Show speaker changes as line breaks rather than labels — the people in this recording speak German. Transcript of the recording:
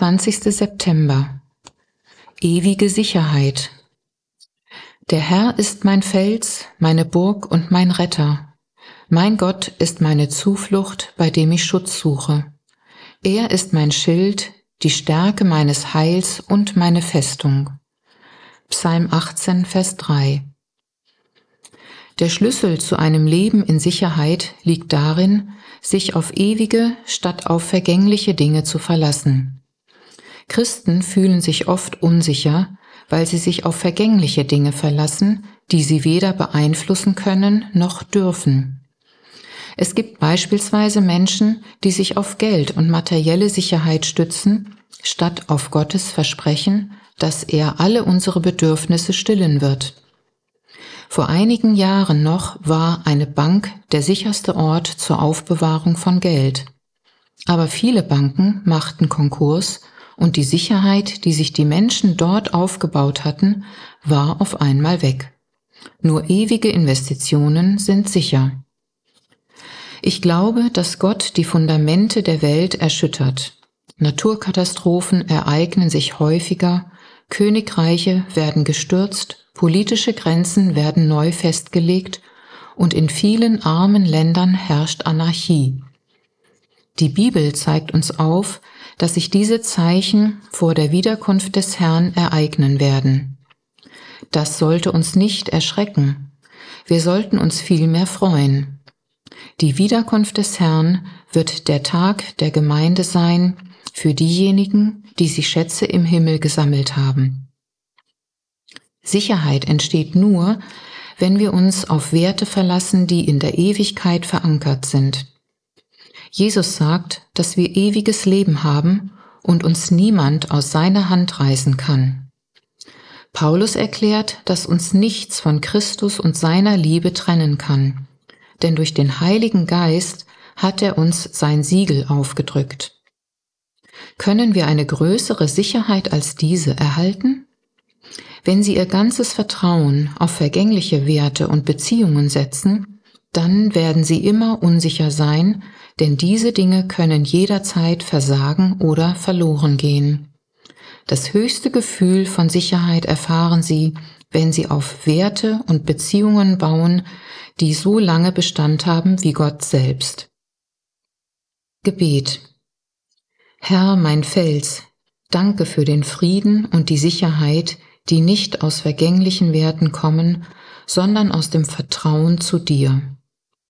20. September Ewige Sicherheit Der Herr ist mein Fels, meine Burg und mein Retter. Mein Gott ist meine Zuflucht, bei dem ich Schutz suche. Er ist mein Schild, die Stärke meines Heils und meine Festung. Psalm 18, Vers 3 Der Schlüssel zu einem Leben in Sicherheit liegt darin, sich auf ewige statt auf vergängliche Dinge zu verlassen. Christen fühlen sich oft unsicher, weil sie sich auf vergängliche Dinge verlassen, die sie weder beeinflussen können noch dürfen. Es gibt beispielsweise Menschen, die sich auf Geld und materielle Sicherheit stützen, statt auf Gottes Versprechen, dass er alle unsere Bedürfnisse stillen wird. Vor einigen Jahren noch war eine Bank der sicherste Ort zur Aufbewahrung von Geld. Aber viele Banken machten Konkurs und die Sicherheit, die sich die Menschen dort aufgebaut hatten, war auf einmal weg. Nur ewige Investitionen sind sicher. Ich glaube, dass Gott die Fundamente der Welt erschüttert. Naturkatastrophen ereignen sich häufiger, Königreiche werden gestürzt Politische Grenzen werden neu festgelegt und in vielen armen Ländern herrscht Anarchie. Die Bibel zeigt uns auf, dass sich diese Zeichen vor der Wiederkunft des Herrn ereignen werden. Das sollte uns nicht erschrecken. Wir sollten uns vielmehr freuen. Die Wiederkunft des Herrn wird der Tag der Gemeinde sein für diejenigen, die sich Schätze im Himmel gesammelt haben. Sicherheit entsteht nur, wenn wir uns auf Werte verlassen, die in der Ewigkeit verankert sind. Jesus sagt, dass wir ewiges Leben haben und uns niemand aus seiner Hand reißen kann. Paulus erklärt, dass uns nichts von Christus und seiner Liebe trennen kann, denn durch den Heiligen Geist hat er uns sein Siegel aufgedrückt. Können wir eine größere Sicherheit als diese erhalten? Wenn sie ihr ganzes Vertrauen auf vergängliche Werte und Beziehungen setzen, dann werden sie immer unsicher sein, denn diese Dinge können jederzeit versagen oder verloren gehen. Das höchste Gefühl von Sicherheit erfahren sie, wenn sie auf Werte und Beziehungen bauen, die so lange Bestand haben wie Gott selbst. Gebet Herr, mein Fels, danke für den Frieden und die Sicherheit, die nicht aus vergänglichen Werten kommen, sondern aus dem Vertrauen zu dir.